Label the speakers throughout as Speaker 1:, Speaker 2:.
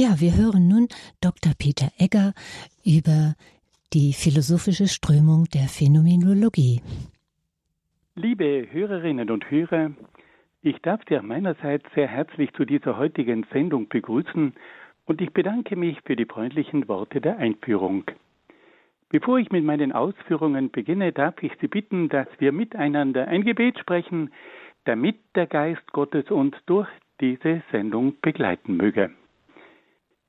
Speaker 1: Ja, wir hören nun Dr. Peter Egger über die philosophische Strömung der Phänomenologie.
Speaker 2: Liebe Hörerinnen und Hörer, ich darf Sie meinerseits sehr herzlich zu dieser heutigen Sendung begrüßen und ich bedanke mich für die freundlichen Worte der Einführung. Bevor ich mit meinen Ausführungen beginne, darf ich Sie bitten, dass wir miteinander ein Gebet sprechen, damit der Geist Gottes uns durch diese Sendung begleiten möge.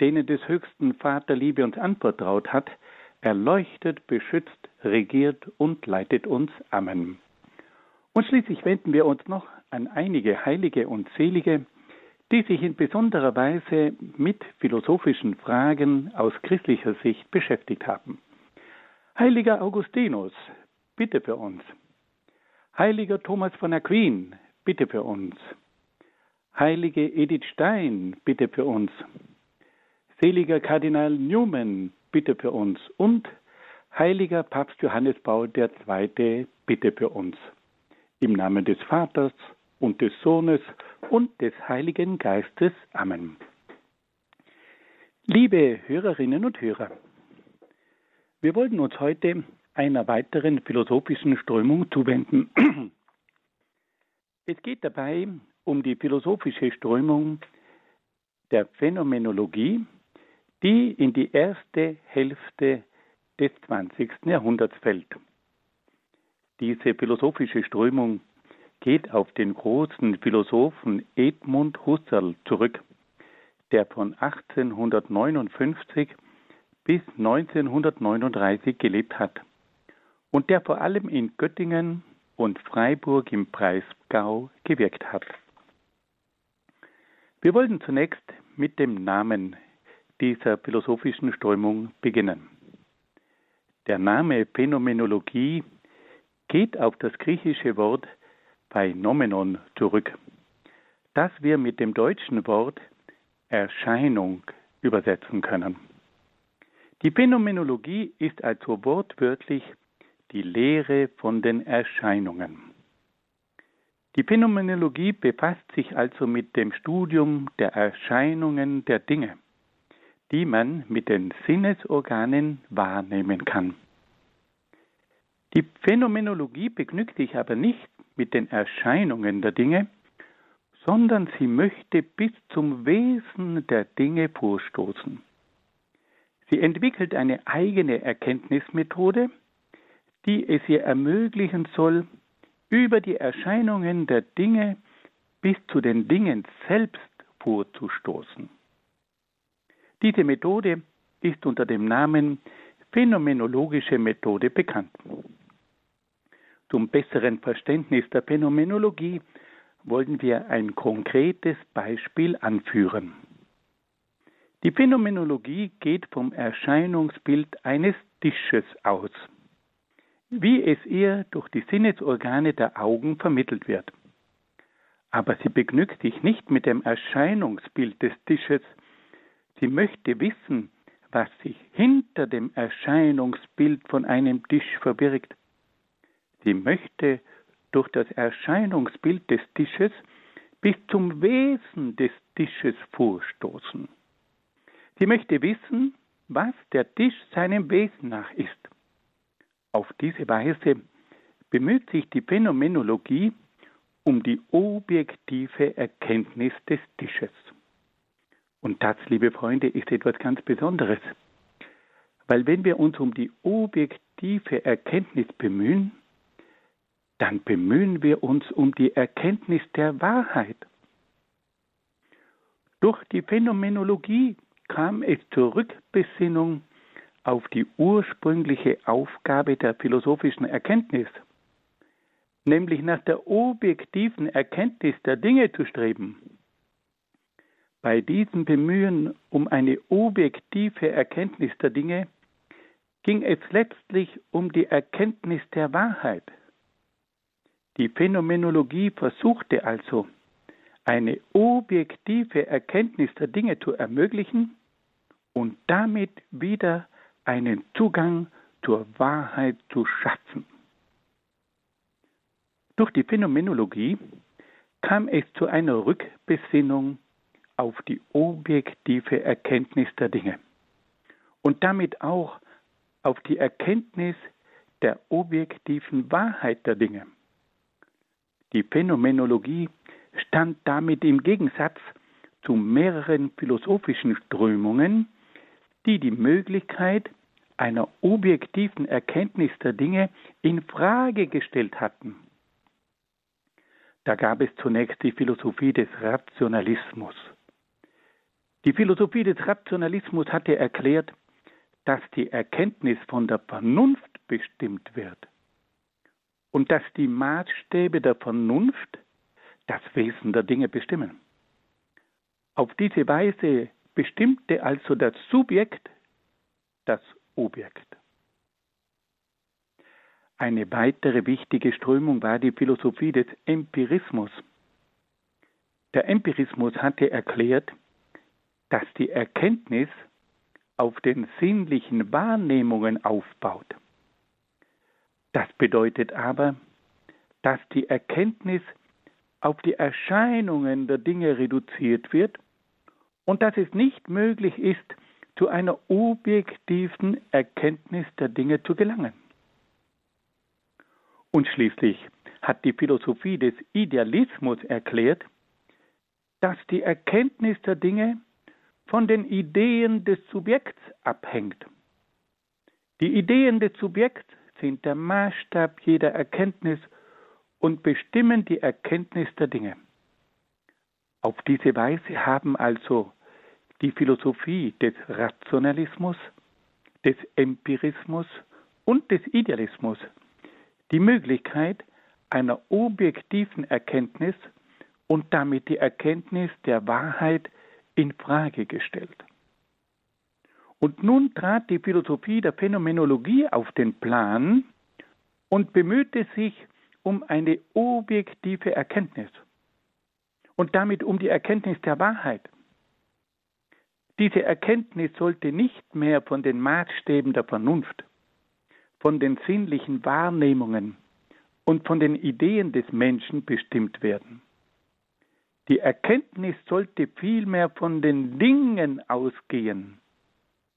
Speaker 2: denen des höchsten Vater Liebe uns anvertraut hat, erleuchtet, beschützt, regiert und leitet uns. Amen. Und schließlich wenden wir uns noch an einige Heilige und Selige, die sich in besonderer Weise mit philosophischen Fragen aus christlicher Sicht beschäftigt haben. Heiliger Augustinus, bitte für uns. Heiliger Thomas von Aquin, bitte für uns. Heilige Edith Stein, bitte für uns. Seliger Kardinal Newman, bitte für uns. Und heiliger Papst Johannes Paul II, bitte für uns. Im Namen des Vaters und des Sohnes und des Heiligen Geistes. Amen. Liebe Hörerinnen und Hörer, wir wollten uns heute einer weiteren philosophischen Strömung zuwenden. Es geht dabei um die philosophische Strömung der Phänomenologie, die in die erste Hälfte des 20. Jahrhunderts fällt. Diese philosophische Strömung geht auf den großen Philosophen Edmund Husserl zurück, der von 1859 bis 1939 gelebt hat und der vor allem in Göttingen und Freiburg im Breisgau gewirkt hat. Wir wollten zunächst mit dem Namen dieser philosophischen Strömung beginnen. Der Name Phänomenologie geht auf das griechische Wort Phänomenon zurück, das wir mit dem deutschen Wort Erscheinung übersetzen können. Die Phänomenologie ist also wortwörtlich die Lehre von den Erscheinungen. Die Phänomenologie befasst sich also mit dem Studium der Erscheinungen der Dinge die man mit den Sinnesorganen wahrnehmen kann. Die Phänomenologie begnügt sich aber nicht mit den Erscheinungen der Dinge, sondern sie möchte bis zum Wesen der Dinge vorstoßen. Sie entwickelt eine eigene Erkenntnismethode, die es ihr ermöglichen soll, über die Erscheinungen der Dinge bis zu den Dingen selbst vorzustoßen. Diese Methode ist unter dem Namen phänomenologische Methode bekannt. Zum besseren Verständnis der Phänomenologie wollen wir ein konkretes Beispiel anführen. Die Phänomenologie geht vom Erscheinungsbild eines Tisches aus, wie es ihr durch die Sinnesorgane der Augen vermittelt wird. Aber sie begnügt sich nicht mit dem Erscheinungsbild des Tisches, Sie möchte wissen, was sich hinter dem Erscheinungsbild von einem Tisch verbirgt. Sie möchte durch das Erscheinungsbild des Tisches bis zum Wesen des Tisches vorstoßen. Sie möchte wissen, was der Tisch seinem Wesen nach ist. Auf diese Weise bemüht sich die Phänomenologie um die objektive Erkenntnis des Tisches. Und das, liebe Freunde, ist etwas ganz Besonderes. Weil wenn wir uns um die objektive Erkenntnis bemühen, dann bemühen wir uns um die Erkenntnis der Wahrheit. Durch die Phänomenologie kam es zur Rückbesinnung auf die ursprüngliche Aufgabe der philosophischen Erkenntnis, nämlich nach der objektiven Erkenntnis der Dinge zu streben. Bei diesem Bemühen um eine objektive Erkenntnis der Dinge ging es letztlich um die Erkenntnis der Wahrheit. Die Phänomenologie versuchte also, eine objektive Erkenntnis der Dinge zu ermöglichen und damit wieder einen Zugang zur Wahrheit zu schaffen. Durch die Phänomenologie kam es zu einer Rückbesinnung auf die objektive Erkenntnis der Dinge und damit auch auf die Erkenntnis der objektiven Wahrheit der Dinge. Die Phänomenologie stand damit im Gegensatz zu mehreren philosophischen Strömungen, die die Möglichkeit einer objektiven Erkenntnis der Dinge in Frage gestellt hatten. Da gab es zunächst die Philosophie des Rationalismus. Die Philosophie des Rationalismus hatte erklärt, dass die Erkenntnis von der Vernunft bestimmt wird und dass die Maßstäbe der Vernunft das Wesen der Dinge bestimmen. Auf diese Weise bestimmte also das Subjekt das Objekt. Eine weitere wichtige Strömung war die Philosophie des Empirismus. Der Empirismus hatte erklärt, dass die Erkenntnis auf den sinnlichen Wahrnehmungen aufbaut. Das bedeutet aber, dass die Erkenntnis auf die Erscheinungen der Dinge reduziert wird und dass es nicht möglich ist, zu einer objektiven Erkenntnis der Dinge zu gelangen. Und schließlich hat die Philosophie des Idealismus erklärt, dass die Erkenntnis der Dinge von den Ideen des Subjekts abhängt. Die Ideen des Subjekts sind der Maßstab jeder Erkenntnis und bestimmen die Erkenntnis der Dinge. Auf diese Weise haben also die Philosophie des Rationalismus, des Empirismus und des Idealismus die Möglichkeit einer objektiven Erkenntnis und damit die Erkenntnis der Wahrheit in Frage gestellt. Und nun trat die Philosophie der Phänomenologie auf den Plan und bemühte sich um eine objektive Erkenntnis und damit um die Erkenntnis der Wahrheit. Diese Erkenntnis sollte nicht mehr von den Maßstäben der Vernunft, von den sinnlichen Wahrnehmungen und von den Ideen des Menschen bestimmt werden. Die Erkenntnis sollte vielmehr von den Dingen ausgehen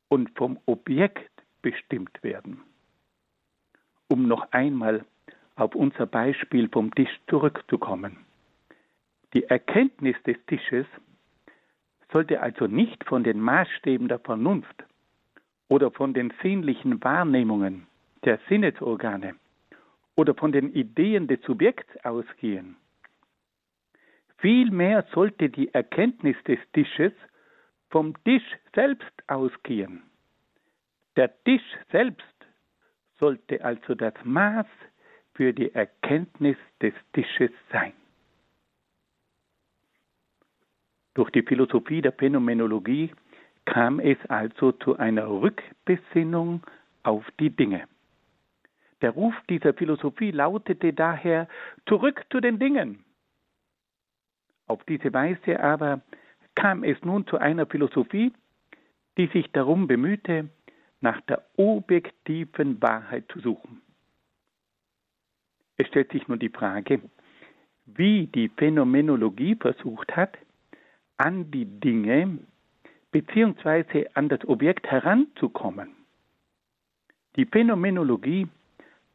Speaker 2: und vom Objekt bestimmt werden. Um noch einmal auf unser Beispiel vom Tisch zurückzukommen. Die Erkenntnis des Tisches sollte also nicht von den Maßstäben der Vernunft oder von den sinnlichen Wahrnehmungen der Sinnesorgane oder von den Ideen des Subjekts ausgehen. Vielmehr sollte die Erkenntnis des Tisches vom Tisch selbst ausgehen. Der Tisch selbst sollte also das Maß für die Erkenntnis des Tisches sein. Durch die Philosophie der Phänomenologie kam es also zu einer Rückbesinnung auf die Dinge. Der Ruf dieser Philosophie lautete daher zurück zu den Dingen. Auf diese Weise aber kam es nun zu einer Philosophie, die sich darum bemühte, nach der objektiven Wahrheit zu suchen. Es stellt sich nun die Frage, wie die Phänomenologie versucht hat, an die Dinge bzw. an das Objekt heranzukommen. Die Phänomenologie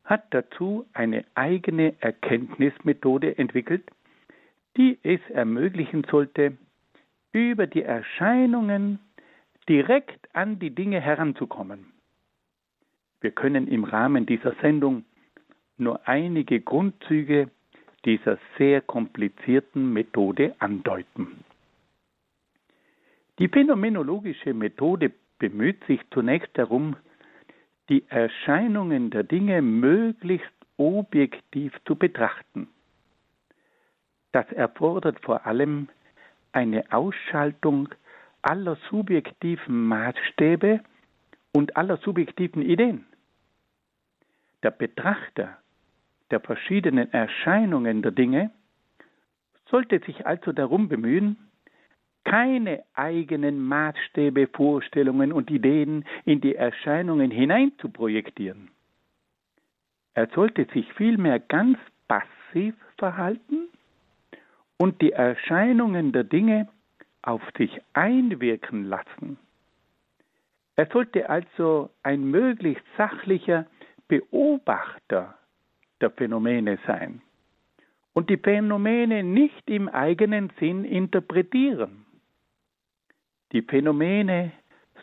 Speaker 2: hat dazu eine eigene Erkenntnismethode entwickelt, die es ermöglichen sollte, über die Erscheinungen direkt an die Dinge heranzukommen. Wir können im Rahmen dieser Sendung nur einige Grundzüge dieser sehr komplizierten Methode andeuten. Die phänomenologische Methode bemüht sich zunächst darum, die Erscheinungen der Dinge möglichst objektiv zu betrachten. Das erfordert vor allem eine Ausschaltung aller subjektiven Maßstäbe und aller subjektiven Ideen. Der Betrachter der verschiedenen Erscheinungen der Dinge sollte sich also darum bemühen, keine eigenen Maßstäbe, Vorstellungen und Ideen in die Erscheinungen hinein zu projektieren. Er sollte sich vielmehr ganz passiv verhalten und die Erscheinungen der Dinge auf sich einwirken lassen. Er sollte also ein möglichst sachlicher Beobachter der Phänomene sein und die Phänomene nicht im eigenen Sinn interpretieren. Die Phänomene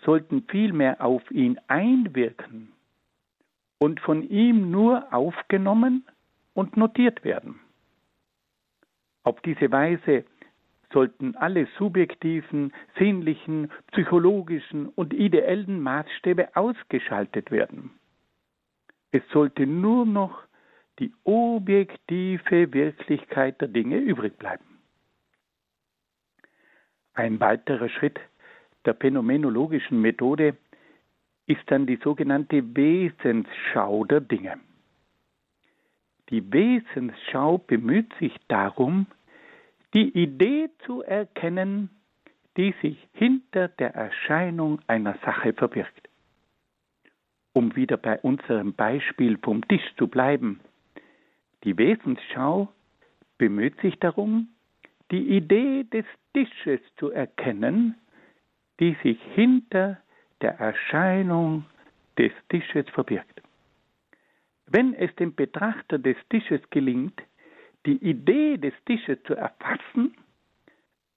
Speaker 2: sollten vielmehr auf ihn einwirken und von ihm nur aufgenommen und notiert werden. Auf diese Weise sollten alle subjektiven, sinnlichen, psychologischen und ideellen Maßstäbe ausgeschaltet werden. Es sollte nur noch die objektive Wirklichkeit der Dinge übrig bleiben. Ein weiterer Schritt der phänomenologischen Methode ist dann die sogenannte Wesensschau der Dinge. Die Wesensschau bemüht sich darum, die Idee zu erkennen, die sich hinter der Erscheinung einer Sache verbirgt. Um wieder bei unserem Beispiel vom Tisch zu bleiben. Die Wesensschau bemüht sich darum, die Idee des Tisches zu erkennen, die sich hinter der Erscheinung des Tisches verbirgt. Wenn es dem Betrachter des Tisches gelingt, die Idee des Tisches zu erfassen,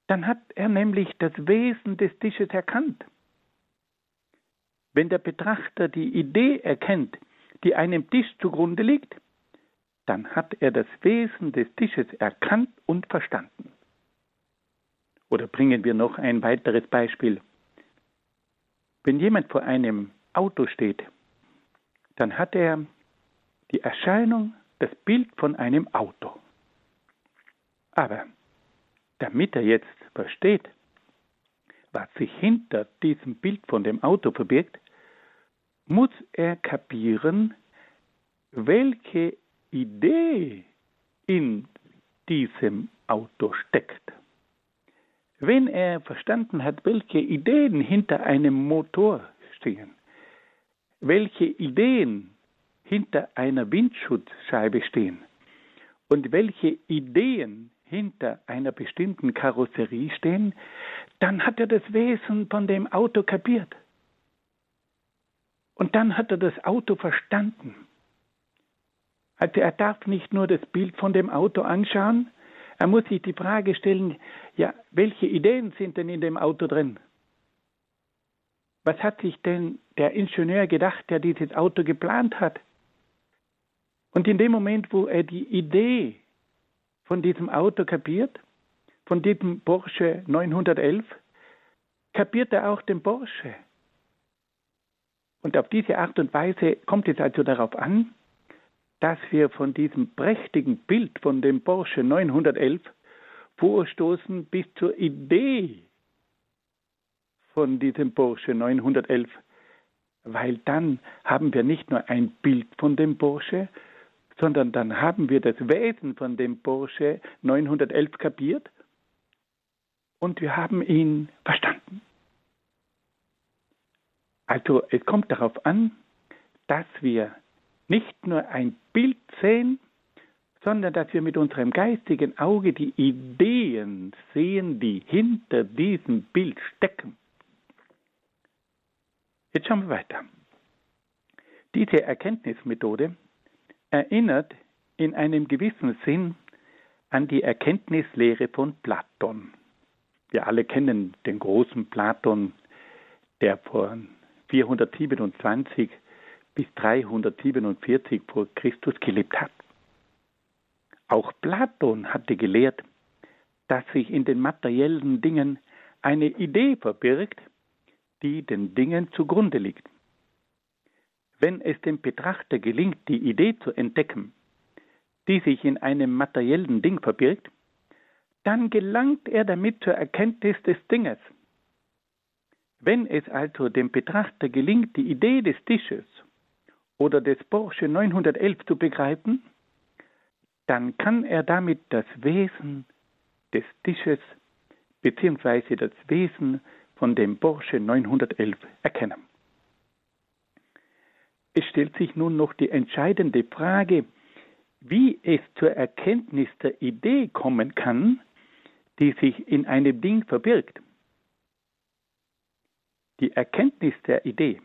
Speaker 2: dann hat er nämlich das Wesen des Tisches erkannt. Wenn der Betrachter die Idee erkennt, die einem Tisch zugrunde liegt, dann hat er das Wesen des Tisches erkannt und verstanden. Oder bringen wir noch ein weiteres Beispiel. Wenn jemand vor einem Auto steht, dann hat er die Erscheinung, das Bild von einem Auto. Aber damit er jetzt versteht, was sich hinter diesem Bild von dem Auto verbirgt, muss er kapieren, welche Idee in diesem Auto steckt. Wenn er verstanden hat, welche Ideen hinter einem Motor stehen, welche Ideen hinter einer Windschutzscheibe stehen und welche Ideen hinter einer bestimmten Karosserie stehen, dann hat er das Wesen von dem Auto kapiert. Und dann hat er das Auto verstanden. Also er darf nicht nur das Bild von dem Auto anschauen, er muss sich die Frage stellen, ja, welche Ideen sind denn in dem Auto drin? Was hat sich denn der Ingenieur gedacht, der dieses Auto geplant hat? Und in dem Moment, wo er die Idee von diesem Auto kapiert, von diesem Porsche 911, kapiert er auch den Porsche. Und auf diese Art und Weise kommt es also darauf an, dass wir von diesem prächtigen Bild von dem Porsche 911 vorstoßen bis zur Idee von diesem Porsche 911, weil dann haben wir nicht nur ein Bild von dem Porsche, sondern dann haben wir das Wesen von dem Porsche 911 kapiert und wir haben ihn verstanden. Also es kommt darauf an, dass wir nicht nur ein Bild sehen, sondern dass wir mit unserem geistigen Auge die Ideen sehen, die hinter diesem Bild stecken. Jetzt schauen wir weiter. Diese Erkenntnismethode erinnert in einem gewissen Sinn an die Erkenntnislehre von Platon. Wir alle kennen den großen Platon, der vor 427 bis 347 vor Christus gelebt hat. Auch Platon hatte gelehrt, dass sich in den materiellen Dingen eine Idee verbirgt, die den Dingen zugrunde liegt. Wenn es dem Betrachter gelingt, die Idee zu entdecken, die sich in einem materiellen Ding verbirgt, dann gelangt er damit zur Erkenntnis des Dinges. Wenn es also dem Betrachter gelingt, die Idee des Tisches oder des Porsche 911 zu begreifen, dann kann er damit das Wesen des Tisches bzw. das Wesen von dem Porsche 911 erkennen. Es stellt sich nun noch die entscheidende Frage, wie es zur Erkenntnis der Idee kommen kann, die sich in einem Ding verbirgt. Die Erkenntnis der Idee,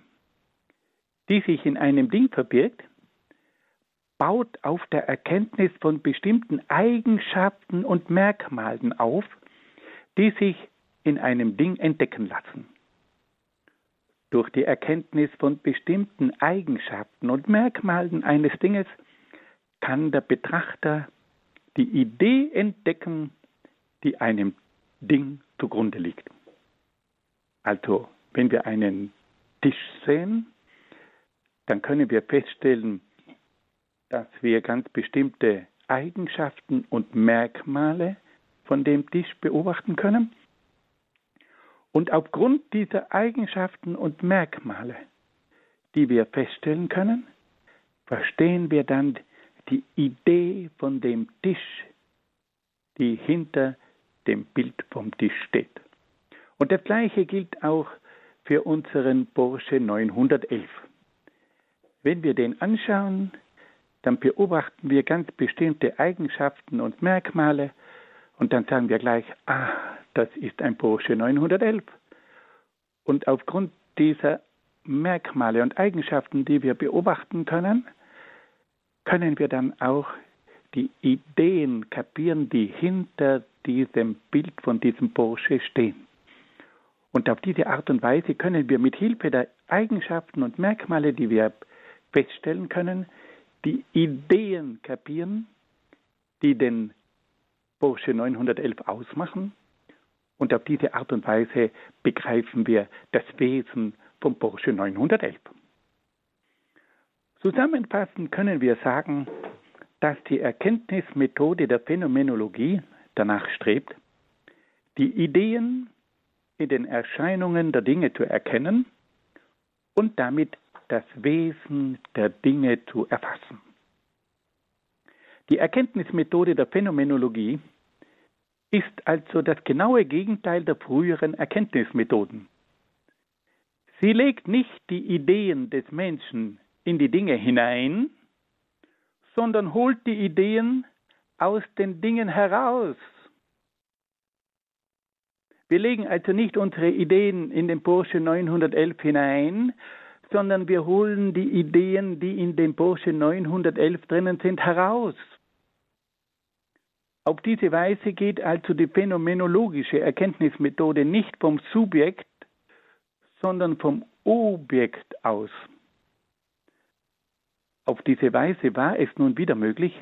Speaker 2: die sich in einem Ding verbirgt, baut auf der Erkenntnis von bestimmten Eigenschaften und Merkmalen auf, die sich in einem Ding entdecken lassen. Durch die Erkenntnis von bestimmten Eigenschaften und Merkmalen eines Dinges kann der Betrachter die Idee entdecken, die einem Ding zugrunde liegt. Also, wenn wir einen Tisch sehen, dann können wir feststellen, dass wir ganz bestimmte Eigenschaften und Merkmale von dem Tisch beobachten können. Und aufgrund dieser Eigenschaften und Merkmale, die wir feststellen können, verstehen wir dann die Idee von dem Tisch, die hinter dem Bild vom Tisch steht. Und das gleiche gilt auch für unseren Porsche 911. Wenn wir den anschauen, dann beobachten wir ganz bestimmte Eigenschaften und Merkmale und dann sagen wir gleich, ah, das ist ein Porsche 911. Und aufgrund dieser Merkmale und Eigenschaften, die wir beobachten können, können wir dann auch die Ideen kapieren, die hinter diesem Bild von diesem Porsche stehen. Und auf diese Art und Weise können wir mit Hilfe der Eigenschaften und Merkmale, die wir feststellen können, die Ideen kapieren, die den Porsche 911 ausmachen. Und auf diese Art und Weise begreifen wir das Wesen vom Porsche 911. Zusammenfassend können wir sagen, dass die Erkenntnismethode der Phänomenologie danach strebt, die Ideen in den Erscheinungen der Dinge zu erkennen und damit das Wesen der Dinge zu erfassen. Die Erkenntnismethode der Phänomenologie ist also das genaue Gegenteil der früheren Erkenntnismethoden. Sie legt nicht die Ideen des Menschen in die Dinge hinein, sondern holt die Ideen aus den Dingen heraus. Wir legen also nicht unsere Ideen in den Porsche 911 hinein, sondern wir holen die Ideen, die in dem Porsche 911 drinnen sind, heraus. Auf diese Weise geht also die phänomenologische Erkenntnismethode nicht vom Subjekt, sondern vom Objekt aus. Auf diese Weise war es nun wieder möglich,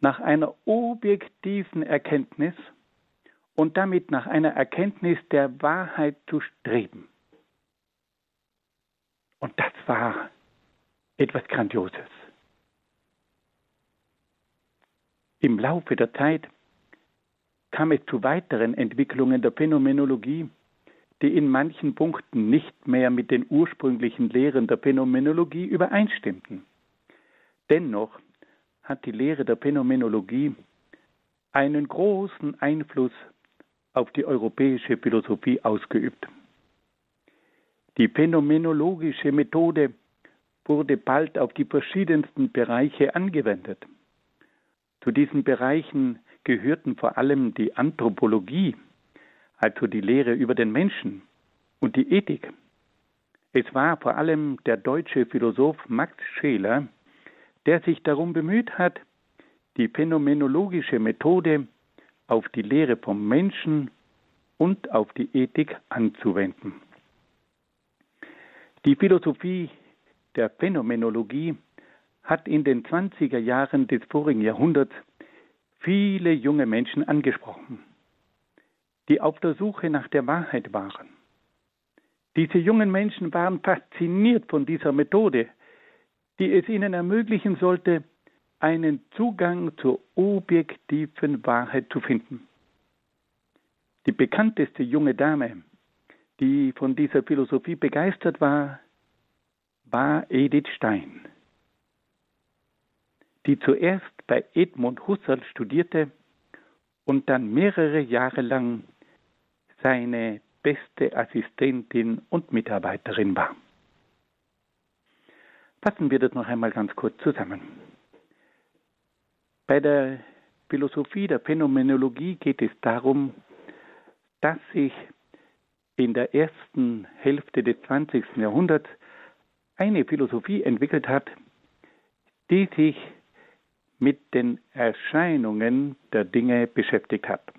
Speaker 2: nach einer objektiven Erkenntnis und damit nach einer Erkenntnis der Wahrheit zu streben. Und das war etwas Grandioses. Im Laufe der Zeit kam es zu weiteren Entwicklungen der Phänomenologie, die in manchen Punkten nicht mehr mit den ursprünglichen Lehren der Phänomenologie übereinstimmten. Dennoch hat die Lehre der Phänomenologie einen großen Einfluss auf die europäische Philosophie ausgeübt. Die phänomenologische Methode wurde bald auf die verschiedensten Bereiche angewendet. Zu diesen Bereichen gehörten vor allem die Anthropologie, also die Lehre über den Menschen, und die Ethik. Es war vor allem der deutsche Philosoph Max Scheler, der sich darum bemüht hat, die phänomenologische Methode auf die Lehre vom Menschen und auf die Ethik anzuwenden. Die Philosophie der Phänomenologie hat in den 20er Jahren des vorigen Jahrhunderts viele junge Menschen angesprochen, die auf der Suche nach der Wahrheit waren. Diese jungen Menschen waren fasziniert von dieser Methode, die es ihnen ermöglichen sollte, einen Zugang zur objektiven Wahrheit zu finden. Die bekannteste junge Dame, die von dieser Philosophie begeistert war, war Edith Stein, die zuerst bei Edmund Husserl studierte und dann mehrere Jahre lang seine beste Assistentin und Mitarbeiterin war. Fassen wir das noch einmal ganz kurz zusammen. Bei der Philosophie der Phänomenologie geht es darum, dass sich in der ersten Hälfte des 20. Jahrhunderts eine Philosophie entwickelt hat, die sich mit den Erscheinungen der Dinge beschäftigt hat.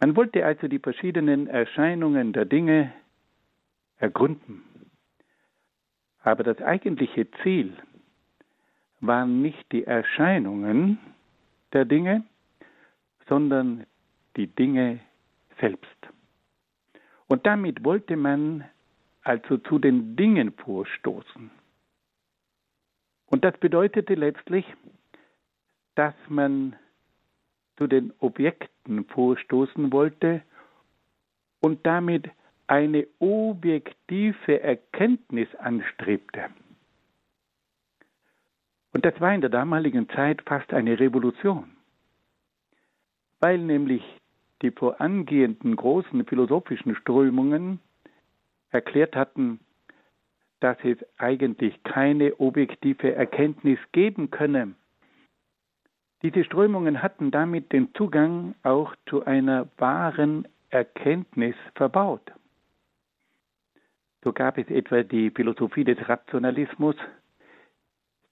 Speaker 2: Man wollte also die verschiedenen Erscheinungen der Dinge ergründen. Aber das eigentliche Ziel waren nicht die Erscheinungen der Dinge, sondern die Dinge selbst. Und damit wollte man also zu den Dingen vorstoßen. Und das bedeutete letztlich, dass man zu den Objekten vorstoßen wollte und damit eine objektive Erkenntnis anstrebte. Und das war in der damaligen Zeit fast eine Revolution, weil nämlich die vorangehenden großen philosophischen Strömungen erklärt hatten, dass es eigentlich keine objektive Erkenntnis geben könne. Diese Strömungen hatten damit den Zugang auch zu einer wahren Erkenntnis verbaut. So gab es etwa die Philosophie des Rationalismus,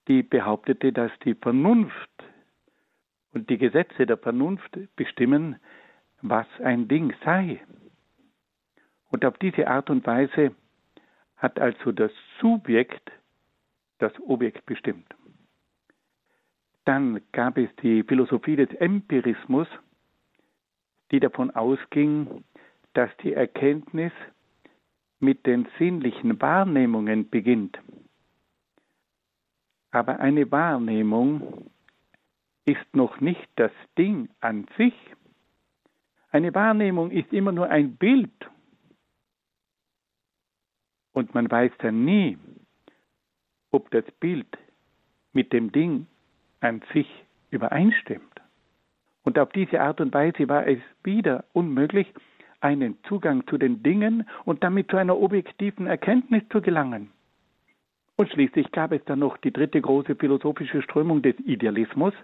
Speaker 2: die behauptete, dass die Vernunft und die Gesetze der Vernunft bestimmen, was ein Ding sei. Und auf diese Art und Weise hat also das Subjekt das Objekt bestimmt. Dann gab es die Philosophie des Empirismus, die davon ausging, dass die Erkenntnis mit den sinnlichen Wahrnehmungen beginnt. Aber eine Wahrnehmung ist noch nicht das Ding an sich. Eine Wahrnehmung ist immer nur ein Bild. Und man weiß dann nie, ob das Bild mit dem Ding an sich übereinstimmt. Und auf diese Art und Weise war es wieder unmöglich, einen Zugang zu den Dingen und damit zu einer objektiven Erkenntnis zu gelangen. Und schließlich gab es dann noch die dritte große philosophische Strömung des Idealismus,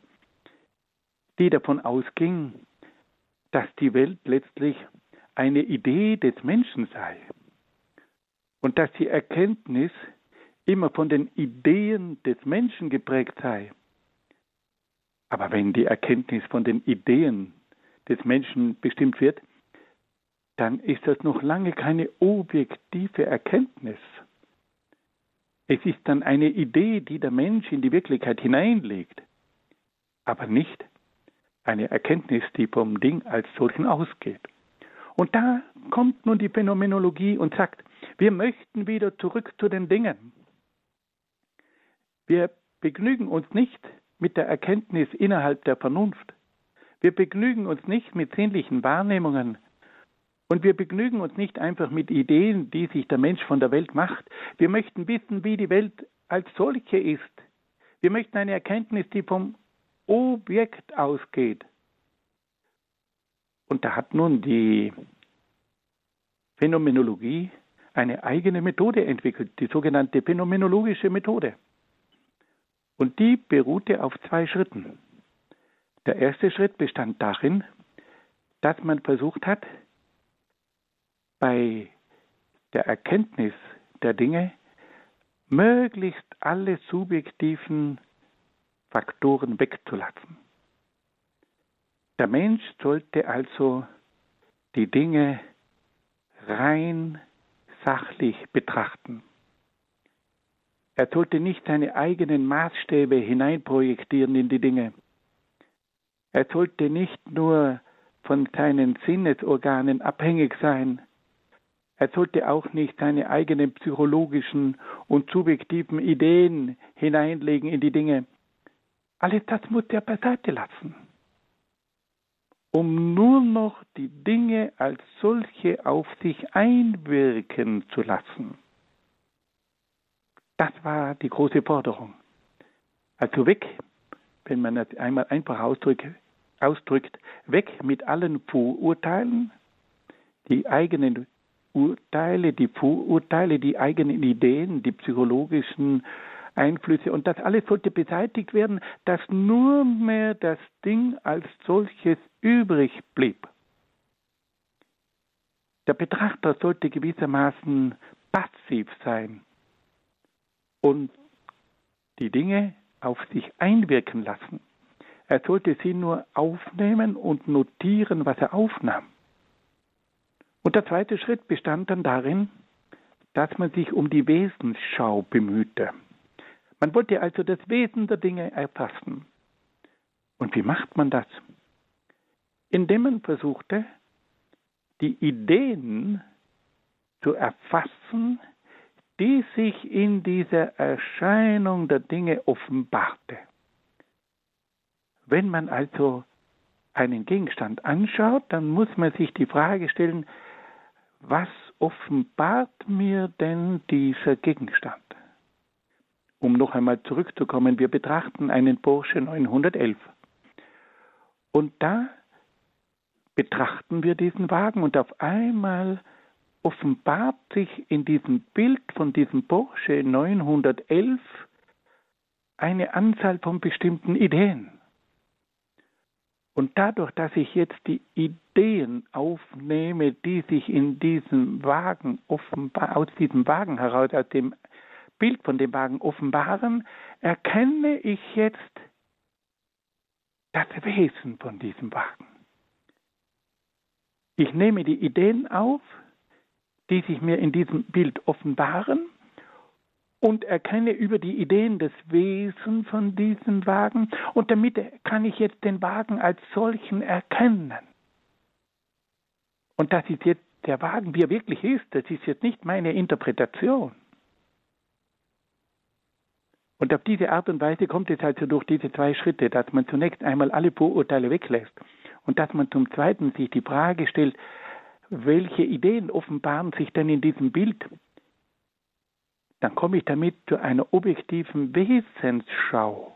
Speaker 2: die davon ausging, dass die Welt letztlich eine Idee des Menschen sei und dass die Erkenntnis immer von den Ideen des Menschen geprägt sei. Aber wenn die Erkenntnis von den Ideen des Menschen bestimmt wird, dann ist das noch lange keine objektive Erkenntnis. Es ist dann eine Idee, die der Mensch in die Wirklichkeit hineinlegt, aber nicht eine Erkenntnis, die vom Ding als solchen ausgeht. Und da kommt nun die Phänomenologie und sagt, wir möchten wieder zurück zu den Dingen. Wir begnügen uns nicht mit der Erkenntnis innerhalb der Vernunft. Wir begnügen uns nicht mit sinnlichen Wahrnehmungen, und wir begnügen uns nicht einfach mit Ideen, die sich der Mensch von der Welt macht. Wir möchten wissen, wie die Welt als solche ist. Wir möchten eine Erkenntnis, die vom Objekt ausgeht. Und da hat nun die Phänomenologie eine eigene Methode entwickelt, die sogenannte phänomenologische Methode. Und die beruhte auf zwei Schritten. Der erste Schritt bestand darin, dass man versucht hat, bei der Erkenntnis der Dinge möglichst alle subjektiven Faktoren wegzulassen. Der Mensch sollte also die Dinge rein sachlich betrachten. Er sollte nicht seine eigenen Maßstäbe hineinprojektieren in die Dinge. Er sollte nicht nur von seinen Sinnesorganen abhängig sein. Er sollte auch nicht seine eigenen psychologischen und subjektiven Ideen hineinlegen in die Dinge. Alles das muss er beiseite lassen, um nur noch die Dinge als solche auf sich einwirken zu lassen. Das war die große Forderung. Also weg, wenn man das einmal einfach ausdrückt, ausdrückt weg mit allen Vorurteilen, die eigenen Urteile, die Vorurteile, die eigenen Ideen, die psychologischen Einflüsse und das alles sollte beseitigt werden, dass nur mehr das Ding als solches übrig blieb. Der Betrachter sollte gewissermaßen passiv sein und die Dinge auf sich einwirken lassen. Er sollte sie nur aufnehmen und notieren, was er aufnahm. Und der zweite Schritt bestand dann darin, dass man sich um die Wesensschau bemühte. Man wollte also das Wesen der Dinge erfassen. Und wie macht man das? Indem man versuchte, die Ideen zu erfassen, die sich in dieser Erscheinung der Dinge offenbarte. Wenn man also einen Gegenstand anschaut, dann muss man sich die Frage stellen, was offenbart mir denn dieser Gegenstand? Um noch einmal zurückzukommen, wir betrachten einen Porsche 911. Und da betrachten wir diesen Wagen und auf einmal offenbart sich in diesem Bild von diesem Porsche 911 eine Anzahl von bestimmten Ideen. Und dadurch, dass ich jetzt die Ideen aufnehme, die sich in diesem Wagen offenbar, aus diesem Wagen heraus, aus dem Bild von dem Wagen offenbaren, erkenne ich jetzt das Wesen von diesem Wagen. Ich nehme die Ideen auf, die sich mir in diesem Bild offenbaren und erkenne über die Ideen das Wesen von diesem Wagen und damit kann ich jetzt den Wagen als solchen erkennen. Und das ist jetzt der Wagen, wie er wirklich ist, das ist jetzt nicht meine Interpretation. Und auf diese Art und Weise kommt es also durch diese zwei Schritte, dass man zunächst einmal alle Vorurteile weglässt und dass man zum Zweiten sich die Frage stellt, welche Ideen offenbaren sich denn in diesem Bild? dann komme ich damit zu einer objektiven Wesensschau.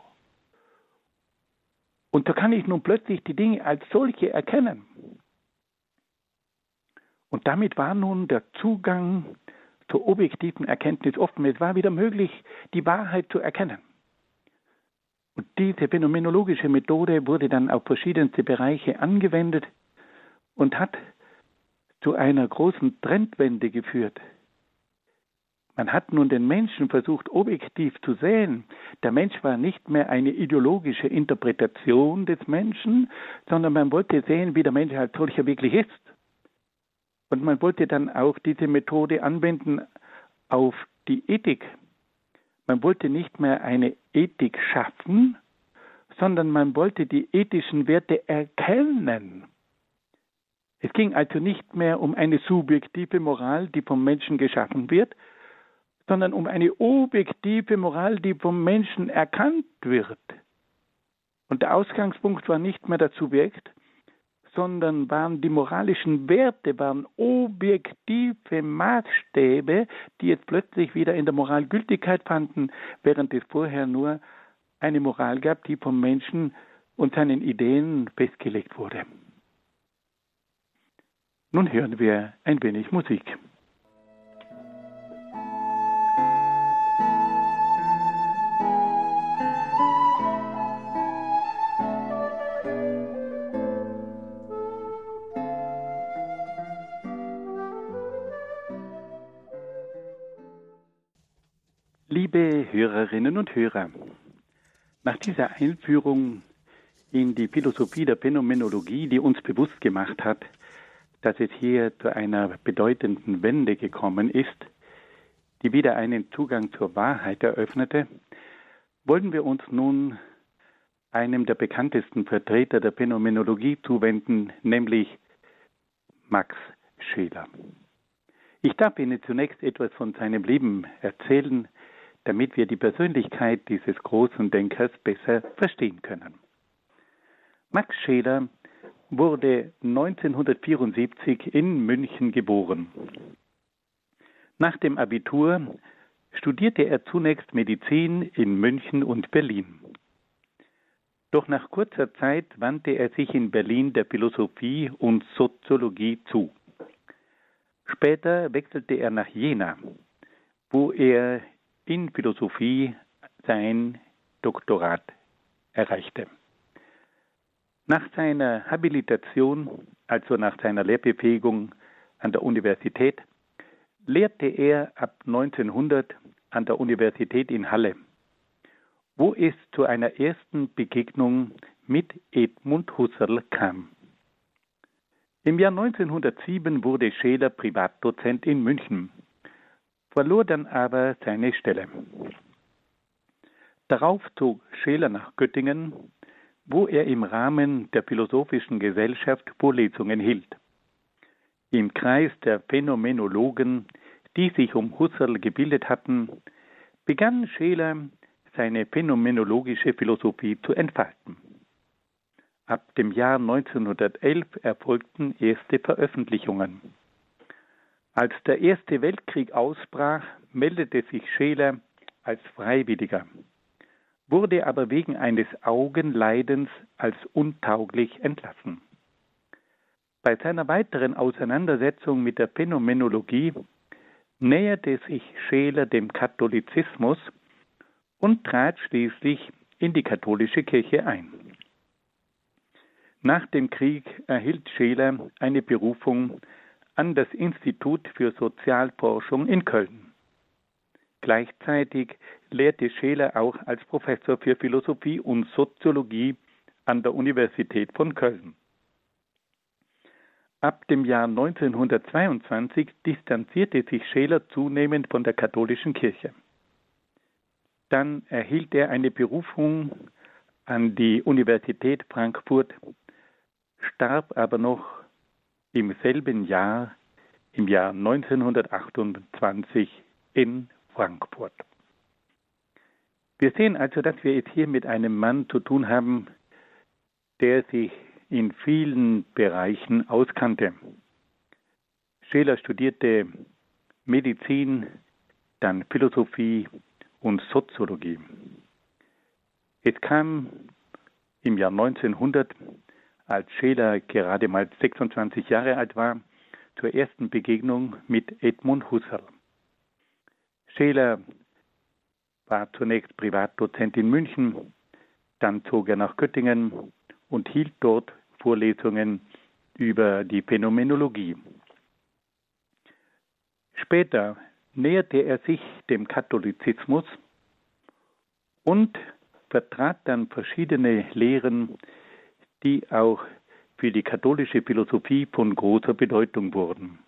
Speaker 2: Und so kann ich nun plötzlich die Dinge als solche erkennen. Und damit war nun der Zugang zur objektiven Erkenntnis offen. Es war wieder möglich, die Wahrheit zu erkennen. Und diese phänomenologische Methode wurde dann auf verschiedenste Bereiche angewendet und hat zu einer großen Trendwende geführt man hat nun den Menschen versucht, objektiv zu sehen. Der Mensch war nicht mehr eine ideologische Interpretation des Menschen, sondern man wollte sehen, wie der Mensch als solcher wirklich ist. Und man wollte dann auch diese Methode anwenden auf die Ethik. Man wollte nicht mehr eine Ethik schaffen, sondern man wollte die ethischen Werte erkennen. Es ging also nicht mehr um eine subjektive Moral, die vom Menschen geschaffen wird, sondern um eine objektive Moral, die vom Menschen erkannt wird. Und der Ausgangspunkt war nicht mehr das Subjekt, sondern waren die moralischen Werte, waren objektive Maßstäbe, die jetzt plötzlich wieder in der Moral Gültigkeit fanden, während es vorher nur eine Moral gab, die vom Menschen und seinen Ideen festgelegt wurde. Nun hören wir ein wenig Musik. Hörerinnen und Hörer, nach dieser Einführung in die Philosophie der Phänomenologie, die uns bewusst gemacht hat, dass es hier zu einer bedeutenden Wende gekommen ist, die wieder einen Zugang zur Wahrheit eröffnete, wollen wir uns nun einem der bekanntesten Vertreter der Phänomenologie zuwenden, nämlich Max Scheler. Ich darf Ihnen zunächst etwas von seinem Leben erzählen, damit wir die Persönlichkeit dieses großen Denkers besser verstehen können. Max Scheler wurde 1974 in München geboren. Nach dem Abitur studierte er zunächst Medizin in München und Berlin. Doch nach kurzer Zeit wandte er sich in Berlin der Philosophie und Soziologie zu. Später wechselte er nach Jena, wo er in Philosophie sein Doktorat erreichte. Nach seiner Habilitation, also nach seiner Lehrbefähigung an der Universität, lehrte er ab 1900 an der Universität in Halle, wo es zu einer ersten Begegnung mit Edmund Husserl kam. Im Jahr 1907 wurde Scheler Privatdozent in München, verlor dann aber seine Stelle. Darauf zog Scheler nach Göttingen, wo er im Rahmen der Philosophischen Gesellschaft Vorlesungen hielt. Im Kreis der Phänomenologen, die sich um Husserl gebildet hatten, begann Scheler seine phänomenologische Philosophie zu entfalten. Ab dem Jahr 1911 erfolgten erste Veröffentlichungen. Als der Erste Weltkrieg ausbrach, meldete sich Scheler als Freiwilliger, wurde aber wegen eines Augenleidens als untauglich entlassen. Bei seiner weiteren Auseinandersetzung mit der Phänomenologie näherte sich Scheler dem Katholizismus und trat schließlich in die katholische Kirche ein. Nach dem Krieg erhielt Scheler eine Berufung an das Institut für Sozialforschung in Köln. Gleichzeitig lehrte Scheler auch als Professor für Philosophie und Soziologie an der Universität von Köln. Ab dem Jahr 1922 distanzierte sich Scheler zunehmend von der katholischen Kirche. Dann erhielt er eine Berufung an die Universität Frankfurt, starb aber noch im selben Jahr, im Jahr 1928 in Frankfurt. Wir sehen also, dass wir es hier mit einem Mann zu tun haben, der sich in vielen Bereichen auskannte. Scheler studierte Medizin, dann Philosophie, und Soziologie. Es kam im Jahr 1900, als Scheler gerade mal 26 Jahre alt war, zur ersten Begegnung mit Edmund Husserl. Scheler war zunächst Privatdozent in München, dann zog er nach Göttingen und hielt dort Vorlesungen über die Phänomenologie. Später näherte er sich dem Katholizismus und vertrat dann verschiedene Lehren, die auch für die katholische Philosophie von großer Bedeutung wurden.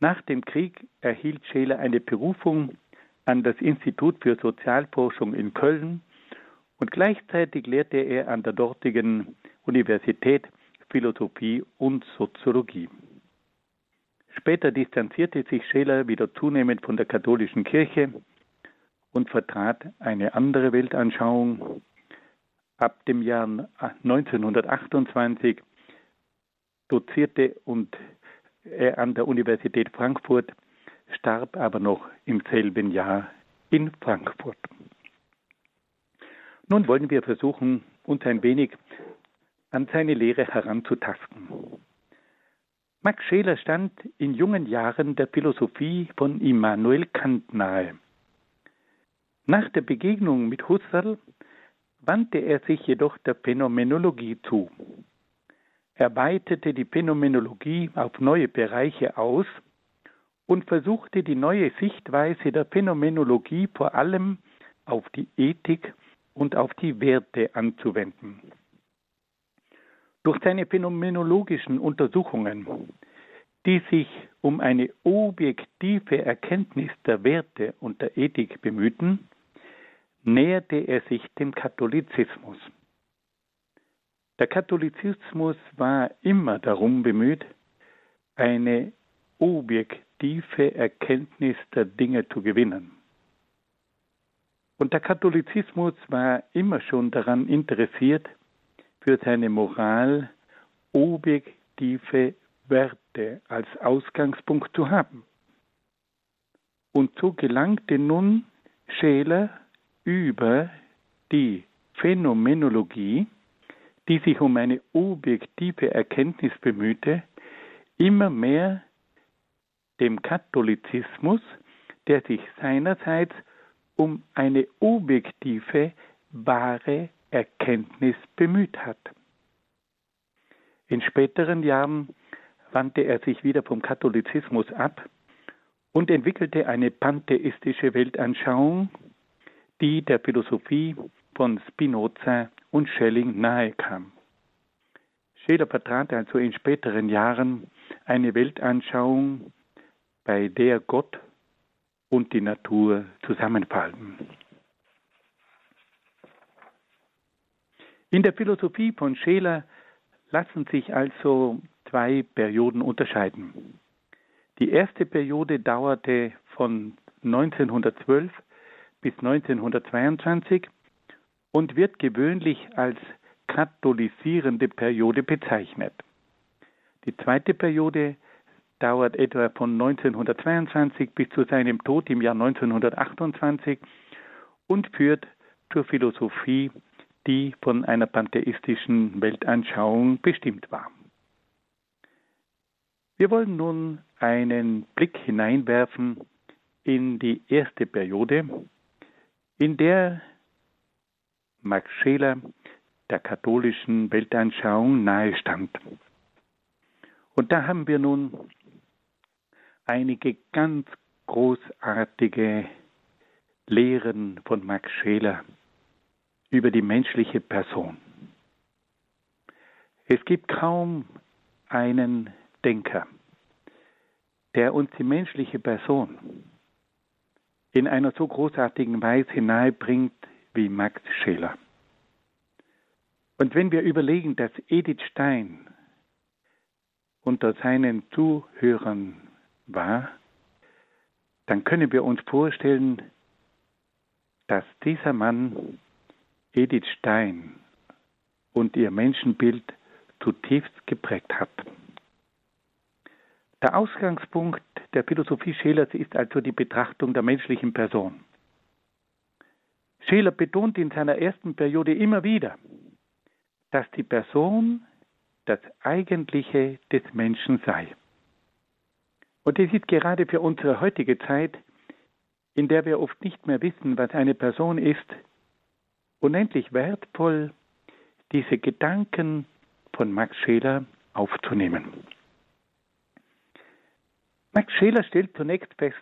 Speaker 2: Nach dem Krieg erhielt Scheler eine Berufung an das Institut für Sozialforschung in Köln und gleichzeitig lehrte er an der dortigen Universität Philosophie und Soziologie. Später distanzierte sich Scheler wieder zunehmend von der katholischen Kirche und vertrat eine andere Weltanschauung. Ab dem Jahr 1928 dozierte und er an der Universität Frankfurt, starb aber noch im selben Jahr in Frankfurt. Nun wollen wir versuchen, uns ein wenig an seine Lehre heranzutasten. Max Scheler stand in jungen Jahren der Philosophie von Immanuel Kant nahe. Nach der Begegnung mit Husserl wandte er sich jedoch der Phänomenologie zu. Er weitete die Phänomenologie auf neue Bereiche aus und versuchte die neue Sichtweise der Phänomenologie vor allem auf die Ethik und auf die Werte anzuwenden. Durch seine phänomenologischen Untersuchungen die sich um eine objektive Erkenntnis der Werte und der Ethik bemühten, näherte er sich dem Katholizismus. Der Katholizismus war immer darum bemüht, eine objektive Erkenntnis der Dinge zu gewinnen. Und der Katholizismus war immer schon daran interessiert, für seine Moral objektive Werte als Ausgangspunkt zu haben. Und so gelangte nun Scheler über die Phänomenologie, die sich um eine objektive Erkenntnis bemühte, immer mehr dem Katholizismus, der sich seinerseits um eine objektive, wahre Erkenntnis bemüht hat. In späteren Jahren wandte er sich wieder vom Katholizismus ab und entwickelte eine pantheistische Weltanschauung, die der Philosophie von Spinoza und Schelling nahe kam. Scheler vertrat also in späteren Jahren eine Weltanschauung, bei der Gott und die Natur zusammenfallen. In der Philosophie von Scheler lassen sich also zwei Perioden unterscheiden. Die erste Periode dauerte von 1912 bis 1922 und wird gewöhnlich als katholisierende Periode bezeichnet. Die zweite Periode dauert etwa von 1922 bis zu seinem Tod im Jahr 1928 und führt zur Philosophie, die von einer pantheistischen Weltanschauung bestimmt war. Wir wollen nun einen Blick hineinwerfen in die erste Periode, in der Max Scheler der katholischen Weltanschauung nahestand. Und da haben wir nun einige ganz großartige Lehren von Max Scheler über die menschliche Person. Es gibt kaum einen Denker, der uns die menschliche Person in einer so großartigen Weise nahebringt wie Max Scheler. Und wenn wir überlegen, dass Edith Stein unter seinen Zuhörern war, dann können wir uns vorstellen, dass dieser Mann Edith Stein und ihr Menschenbild zutiefst geprägt hat. Der Ausgangspunkt der Philosophie Schelers ist also die Betrachtung der menschlichen Person. Scheler betont in seiner ersten Periode immer wieder, dass die Person das Eigentliche des Menschen sei. Und es ist gerade für unsere heutige Zeit, in der wir oft nicht mehr wissen, was eine Person ist, unendlich wertvoll, diese Gedanken von Max Scheler aufzunehmen. Max Scheler stellt zunächst fest,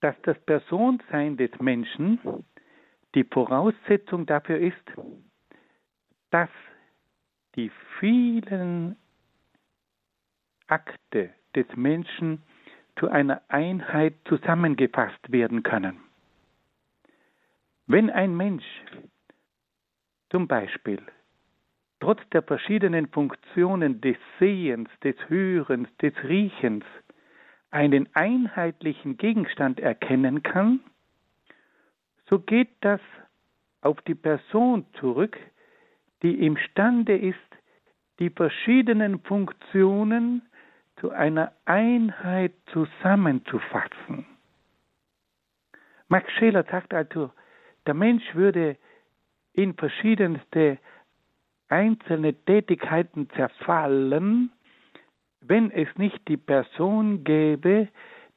Speaker 2: dass das Personsein des Menschen die Voraussetzung dafür ist, dass die vielen Akte des Menschen zu einer Einheit zusammengefasst werden können. Wenn ein Mensch zum Beispiel trotz der verschiedenen Funktionen des Sehens, des Hörens, des Riechens einen einheitlichen Gegenstand erkennen kann, so geht das auf die Person zurück, die imstande ist, die verschiedenen Funktionen zu einer Einheit zusammenzufassen. Max Scheler sagt also, der Mensch würde in verschiedenste einzelne Tätigkeiten zerfallen, wenn es nicht die Person gäbe,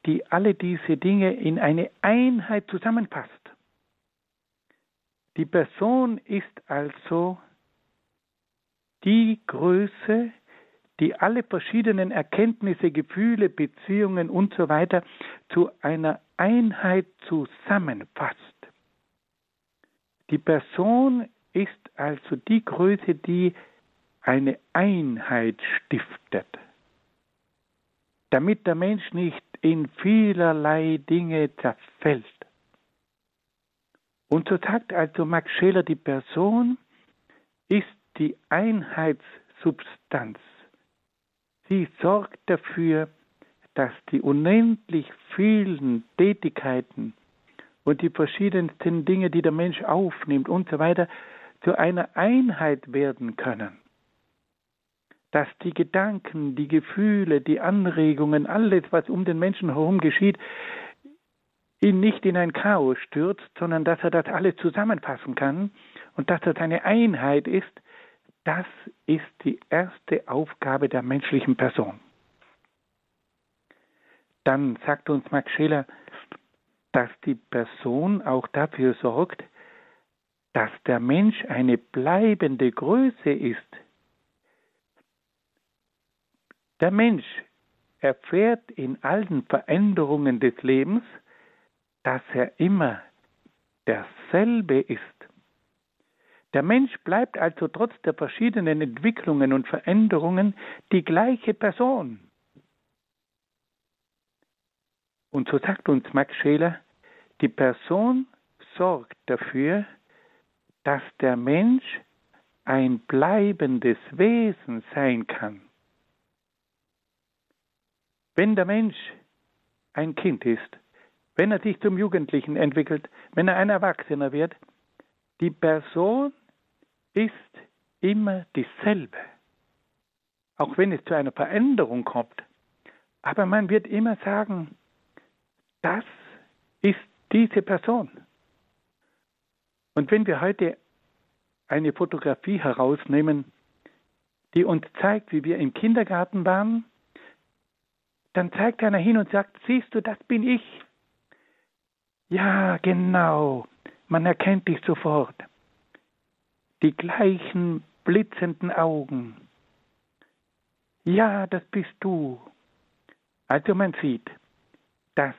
Speaker 2: die alle diese Dinge in eine Einheit zusammenfasst. Die Person ist also die Größe, die alle verschiedenen Erkenntnisse, Gefühle, Beziehungen und so zu einer Einheit zusammenfasst. Die Person ist also die Größe, die eine Einheit stiftet. Damit der Mensch nicht in vielerlei Dinge zerfällt. Und so sagt also Max Scheler, die Person ist die Einheitssubstanz. Sie sorgt dafür, dass die unendlich vielen Tätigkeiten und die verschiedensten Dinge, die der Mensch aufnimmt und so weiter, zu einer Einheit werden können. Dass die Gedanken, die Gefühle, die Anregungen, alles, was um den Menschen herum geschieht, ihn nicht in ein Chaos stürzt, sondern dass er das alles zusammenfassen kann und dass das eine Einheit ist, das ist die erste Aufgabe der menschlichen Person. Dann sagt uns Max Scheler, dass die Person auch dafür sorgt, dass der Mensch eine bleibende Größe ist. Der Mensch erfährt in allen Veränderungen des Lebens, dass er immer derselbe ist. Der Mensch bleibt also trotz der verschiedenen Entwicklungen und Veränderungen die gleiche Person. Und so sagt uns Max Scheler, die Person sorgt dafür, dass der Mensch ein bleibendes Wesen sein kann. Wenn der Mensch ein Kind ist, wenn er sich zum Jugendlichen entwickelt, wenn er ein Erwachsener wird, die Person ist immer dieselbe. Auch wenn es zu einer Veränderung kommt. Aber man wird immer sagen, das ist diese Person. Und wenn wir heute eine Fotografie herausnehmen, die uns zeigt, wie wir im Kindergarten waren, dann zeigt einer hin und sagt, siehst du, das bin ich. Ja, genau, man erkennt dich sofort. Die gleichen blitzenden Augen. Ja, das bist du. Also man sieht, dass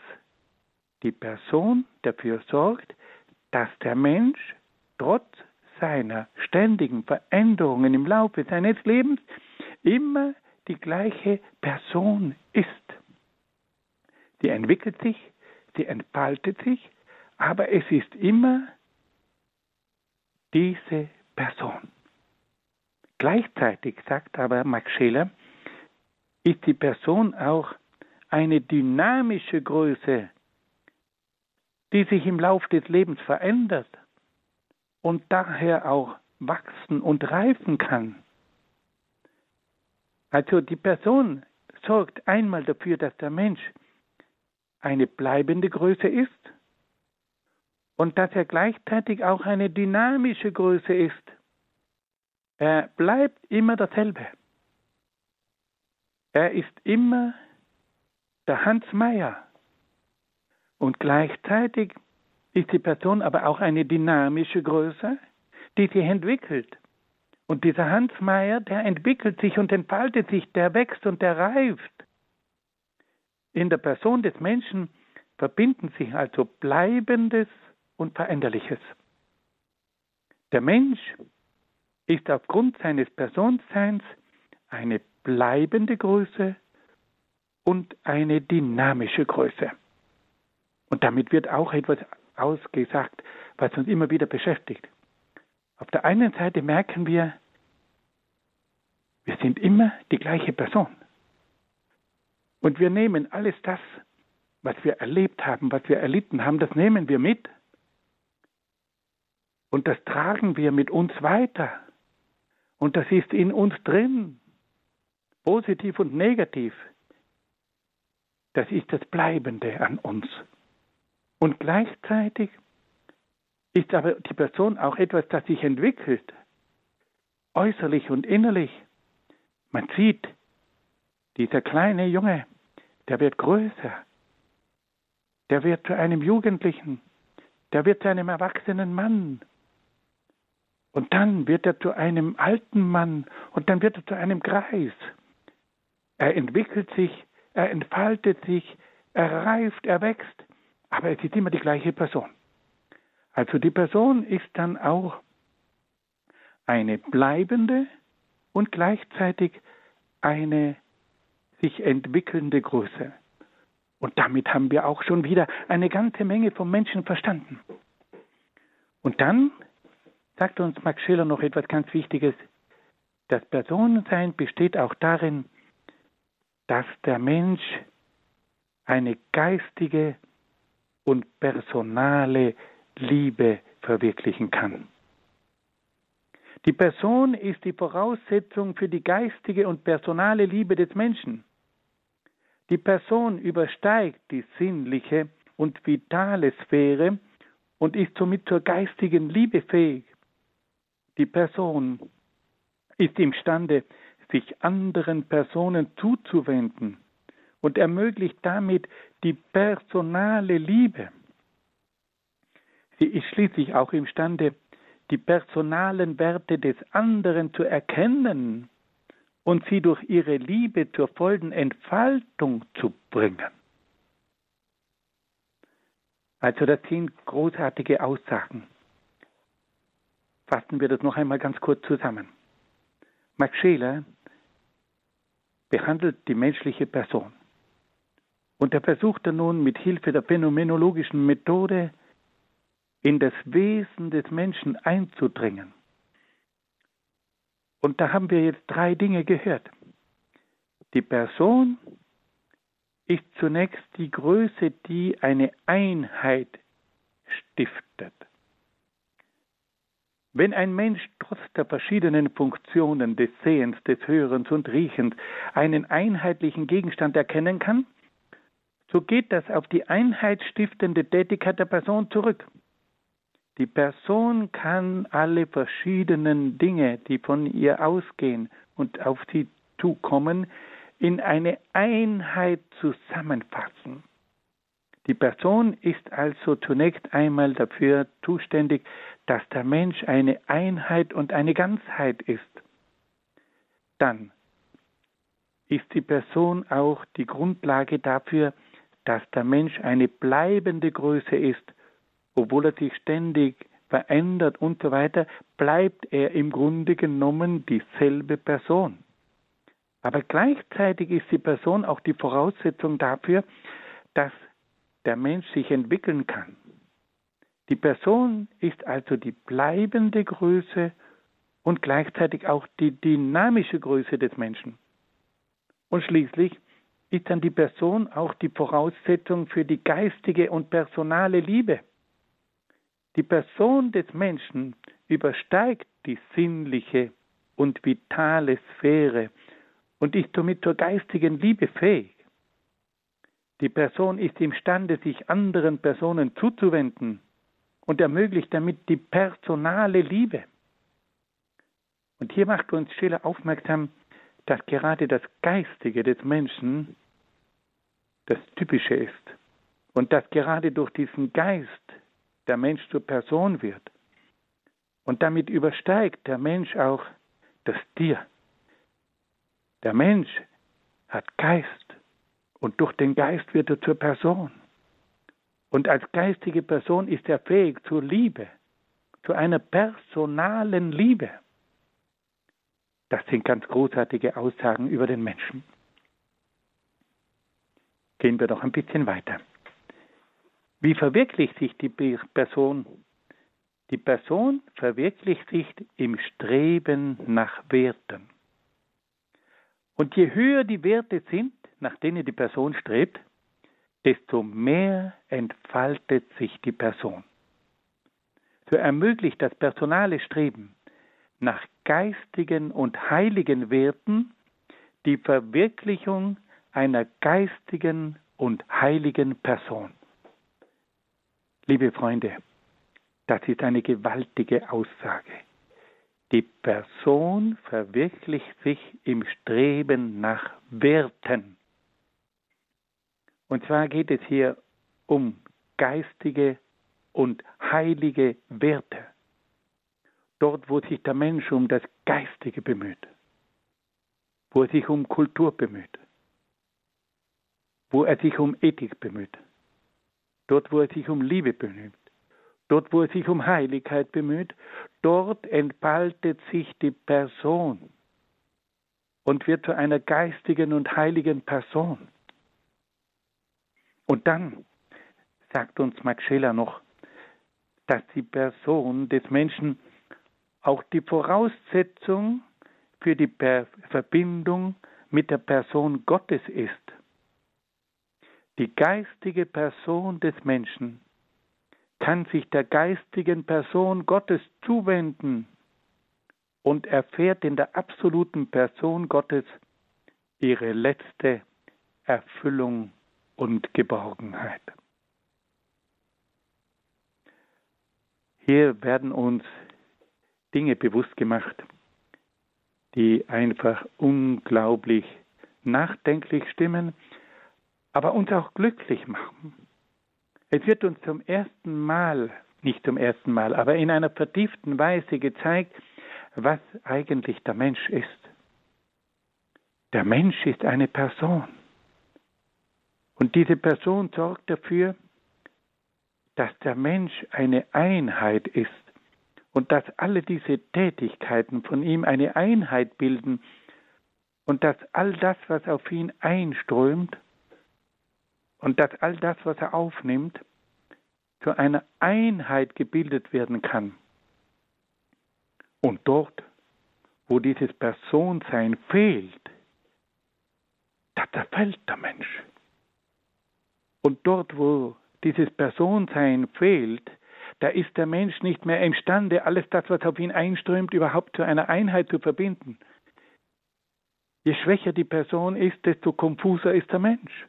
Speaker 2: die Person dafür sorgt, dass der Mensch trotz seiner ständigen Veränderungen im Laufe seines Lebens immer die gleiche Person ist. Sie entwickelt sich, sie entfaltet sich, aber es ist immer diese Person. Gleichzeitig, sagt aber Max Scheler, ist die Person auch eine dynamische Größe, die sich im Lauf des Lebens verändert und daher auch wachsen und reifen kann. Also die Person sorgt einmal dafür, dass der Mensch eine bleibende Größe ist und dass er gleichzeitig auch eine dynamische Größe ist. Er bleibt immer dasselbe. Er ist immer der Hans Meyer. Und gleichzeitig ist die Person aber auch eine dynamische Größe, die sich entwickelt. Und dieser Hans Meyer, der entwickelt sich und entfaltet sich, der wächst und der reift. In der Person des Menschen verbinden sich also Bleibendes und Veränderliches. Der Mensch ist aufgrund seines Personseins eine bleibende Größe und eine dynamische Größe. Und damit wird auch etwas ausgesagt, was uns immer wieder beschäftigt. Auf der einen Seite merken wir, wir sind immer die gleiche Person. Und wir nehmen alles das, was wir erlebt haben, was wir erlitten haben, das nehmen wir mit. Und das tragen wir mit uns weiter. Und das ist in uns drin, positiv und negativ. Das ist das Bleibende an uns. Und gleichzeitig ist aber die Person auch etwas, das sich entwickelt, äußerlich und innerlich. Man sieht, dieser kleine Junge, der wird größer, der wird zu einem Jugendlichen, der wird zu einem erwachsenen Mann. Und dann wird er zu einem alten Mann und dann wird er zu einem Greis. Er entwickelt sich, er entfaltet sich, er reift, er wächst aber es ist immer die gleiche Person. Also die Person ist dann auch eine bleibende und gleichzeitig eine sich entwickelnde Größe. Und damit haben wir auch schon wieder eine ganze Menge vom Menschen verstanden. Und dann sagt uns Max Schiller noch etwas ganz Wichtiges. Das Personensein besteht auch darin, dass der Mensch eine geistige und personale Liebe verwirklichen kann. Die Person ist die Voraussetzung für die geistige und personale Liebe des Menschen. Die Person übersteigt die sinnliche und vitale Sphäre und ist somit zur geistigen Liebe fähig. Die Person ist imstande, sich anderen Personen zuzuwenden und ermöglicht damit die personale Liebe. Sie ist schließlich auch imstande, die personalen Werte des anderen zu erkennen und sie durch ihre Liebe zur vollen Entfaltung zu bringen. Also das sind großartige Aussagen. Fassen wir das noch einmal ganz kurz zusammen. Max Scheler behandelt die menschliche Person. Und er versucht dann nun mit Hilfe der phänomenologischen Methode in das Wesen des Menschen einzudringen. Und da haben wir jetzt drei Dinge gehört. Die Person ist zunächst die Größe, die eine Einheit stiftet. Wenn ein Mensch trotz der verschiedenen Funktionen des Sehens, des Hörens und Riechens einen einheitlichen Gegenstand erkennen kann, so geht das auf die einheitsstiftende Tätigkeit der Person zurück. Die Person kann alle verschiedenen Dinge, die von ihr ausgehen und auf sie zukommen, in eine Einheit zusammenfassen. Die Person ist also zunächst einmal dafür zuständig, dass der Mensch eine Einheit und eine Ganzheit ist. Dann ist die Person auch die Grundlage dafür, dass der Mensch eine bleibende Größe ist obwohl er sich ständig verändert und so weiter, bleibt er im Grunde genommen dieselbe Person. Aber gleichzeitig ist die Person auch die Voraussetzung dafür, dass der Mensch sich entwickeln kann. Die Person ist also die bleibende Größe und gleichzeitig auch die dynamische Größe des Menschen. Und schließlich ist dann die Person auch die Voraussetzung für die geistige und personale Liebe. Die Person des Menschen übersteigt die sinnliche und vitale Sphäre und ist somit zur geistigen Liebe fähig. Die Person ist imstande, sich anderen Personen zuzuwenden und ermöglicht damit die personale Liebe. Und hier macht uns Schiller aufmerksam, dass gerade das Geistige des Menschen das Typische ist und dass gerade durch diesen Geist der Mensch zur Person wird. Und damit übersteigt der Mensch auch das Tier. Der Mensch hat Geist und durch den Geist wird er zur Person. Und als geistige Person ist er fähig zur Liebe, zu einer personalen Liebe. Das sind ganz großartige Aussagen über den Menschen. Gehen wir noch ein bisschen weiter. Wie verwirklicht sich die Person? Die Person verwirklicht sich im Streben nach Werten. Und je höher die Werte sind, nach denen die Person strebt, desto mehr entfaltet sich die Person. So ermöglicht das personale Streben nach geistigen und heiligen Werten die Verwirklichung einer geistigen und heiligen Person. Liebe Freunde, das ist eine gewaltige Aussage. Die Person verwirklicht sich im Streben nach Werten. Und zwar geht es hier um geistige und heilige Werte. Dort, wo sich der Mensch um das Geistige bemüht, wo er sich um Kultur bemüht, wo er sich um Ethik bemüht, dort wo er sich um Liebe bemüht, dort wo er sich um Heiligkeit bemüht, dort entfaltet sich die Person. und wird zu einer geistigen und heiligen Person. Und dann sagt uns Max Scheler noch, dass die Person des Menschen auch die Voraussetzung für die Verbindung mit der Person Gottes ist. Die geistige Person des Menschen kann sich der geistigen Person Gottes zuwenden und erfährt in der absoluten Person Gottes ihre letzte Erfüllung und Geborgenheit. Hier werden uns Dinge bewusst gemacht, die einfach unglaublich nachdenklich stimmen, aber uns auch glücklich machen. Es wird uns zum ersten Mal, nicht zum ersten Mal, aber in einer vertieften Weise gezeigt, was eigentlich der Mensch ist. Der Mensch ist eine Person. Und diese Person sorgt dafür, dass der Mensch eine Einheit ist und dass alle diese Tätigkeiten von ihm eine Einheit bilden und dass all das, was auf ihn einströmt und dass all das, was er aufnimmt, zu einer Einheit gebildet werden kann. Und dort, wo dieses Personsein fehlt, da zerfällt der Mensch. Und dort, wo dieses Personsein fehlt, da ist der Mensch nicht mehr imstande, alles das, was auf ihn einströmt, überhaupt zu einer Einheit zu verbinden. Je schwächer die Person ist, desto konfuser ist der Mensch.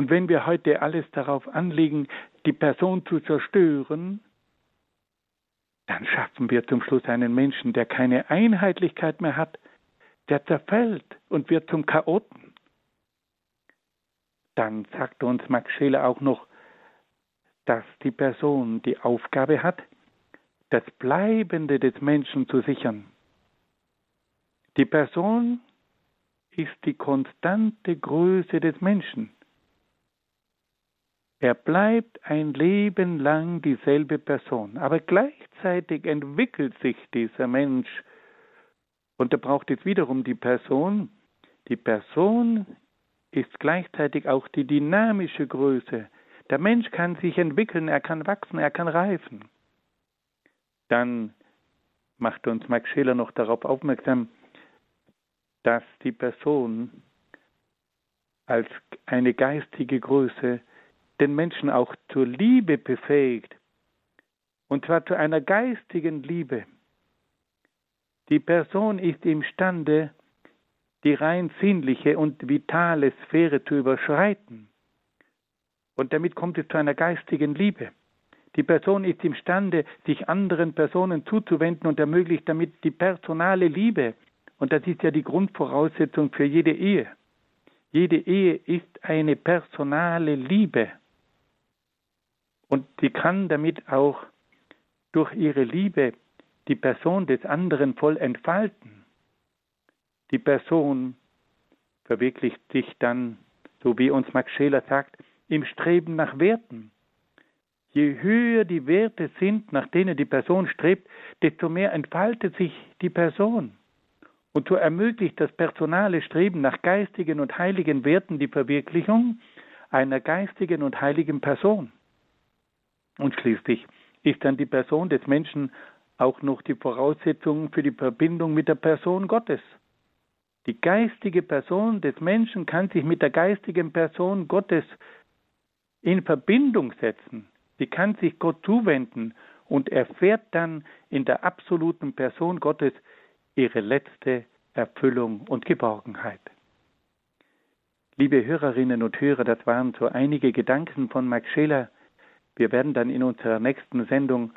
Speaker 2: Und wenn wir heute alles darauf anlegen, die Person zu zerstören, dann schaffen wir zum Schluss einen Menschen, der keine Einheitlichkeit mehr hat, der zerfällt und wird zum Chaoten. Dann sagt uns Max Scheler auch noch, dass die Person die Aufgabe hat, das Bleibende des Menschen zu sichern. Die Person ist die konstante Größe des Menschen. Er bleibt ein Leben lang dieselbe Person, aber gleichzeitig entwickelt sich dieser Mensch und er braucht jetzt wiederum die Person. Die Person ist gleichzeitig auch die dynamische Größe, der Mensch kann sich entwickeln, er kann wachsen, er kann reifen. Dann macht uns Max Scheler noch darauf aufmerksam, dass die Person als eine geistige Größe den Menschen auch zur Liebe befähigt, und zwar zu einer geistigen Liebe. Die Person ist imstande, die rein sinnliche und vitale Sphäre zu überschreiten. Und damit kommt es zu einer geistigen Liebe. Die Person ist imstande, sich anderen Personen zuzuwenden und ermöglicht damit die personale Liebe. Und das ist ja die Grundvoraussetzung für jede Ehe. Jede Ehe ist eine personale Liebe. Und sie kann damit auch durch ihre Liebe die Person des anderen voll entfalten. Die Person verwirklicht sich dann, so wie uns Max Scheler sagt, im Streben nach Werten. Je höher die Werte sind, nach denen die Person strebt, desto mehr entfaltet sich die Person. Und so ermöglicht das personale Streben nach geistigen und heiligen Werten die Verwirklichung einer geistigen und heiligen Person. Und schließlich ist dann die Person des Menschen auch noch die Voraussetzung für die Verbindung mit der Person Gottes. Die geistige Person des Menschen kann sich mit der geistigen Person Gottes in Verbindung setzen. Sie kann sich Gott zuwenden und erfährt dann in der absoluten Person Gottes ihre letzte Erfüllung und Geborgenheit. Liebe Hörerinnen und Hörer, das waren so einige Gedanken von Max Scheler. Wir werden dann in unserer nächsten Sendung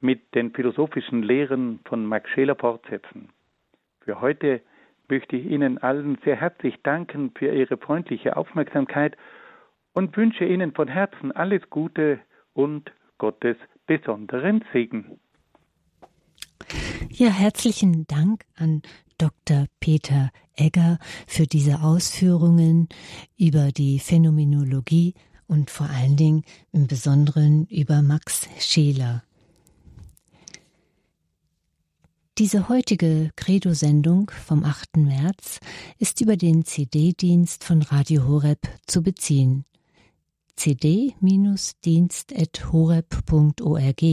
Speaker 2: mit den philosophischen Lehren von Max Scheler fortsetzen. Für heute möchte ich Ihnen allen sehr herzlich danken für Ihre freundliche Aufmerksamkeit und wünsche Ihnen von Herzen alles Gute und Gottes besonderen Segen.
Speaker 1: Ja, herzlichen Dank an Dr. Peter Egger für diese Ausführungen über die Phänomenologie und vor allen Dingen im Besonderen über Max Scheler. Diese heutige Credo-Sendung vom 8. März ist über den CD-Dienst von Radio Horeb zu beziehen. cd-dienst.horeb.org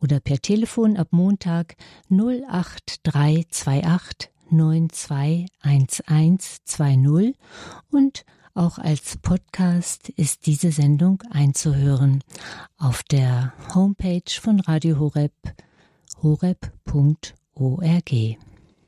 Speaker 1: oder per Telefon ab Montag 08328 921120 und auch als Podcast ist diese Sendung einzuhören auf der Homepage von Radio Horeb horeb.org.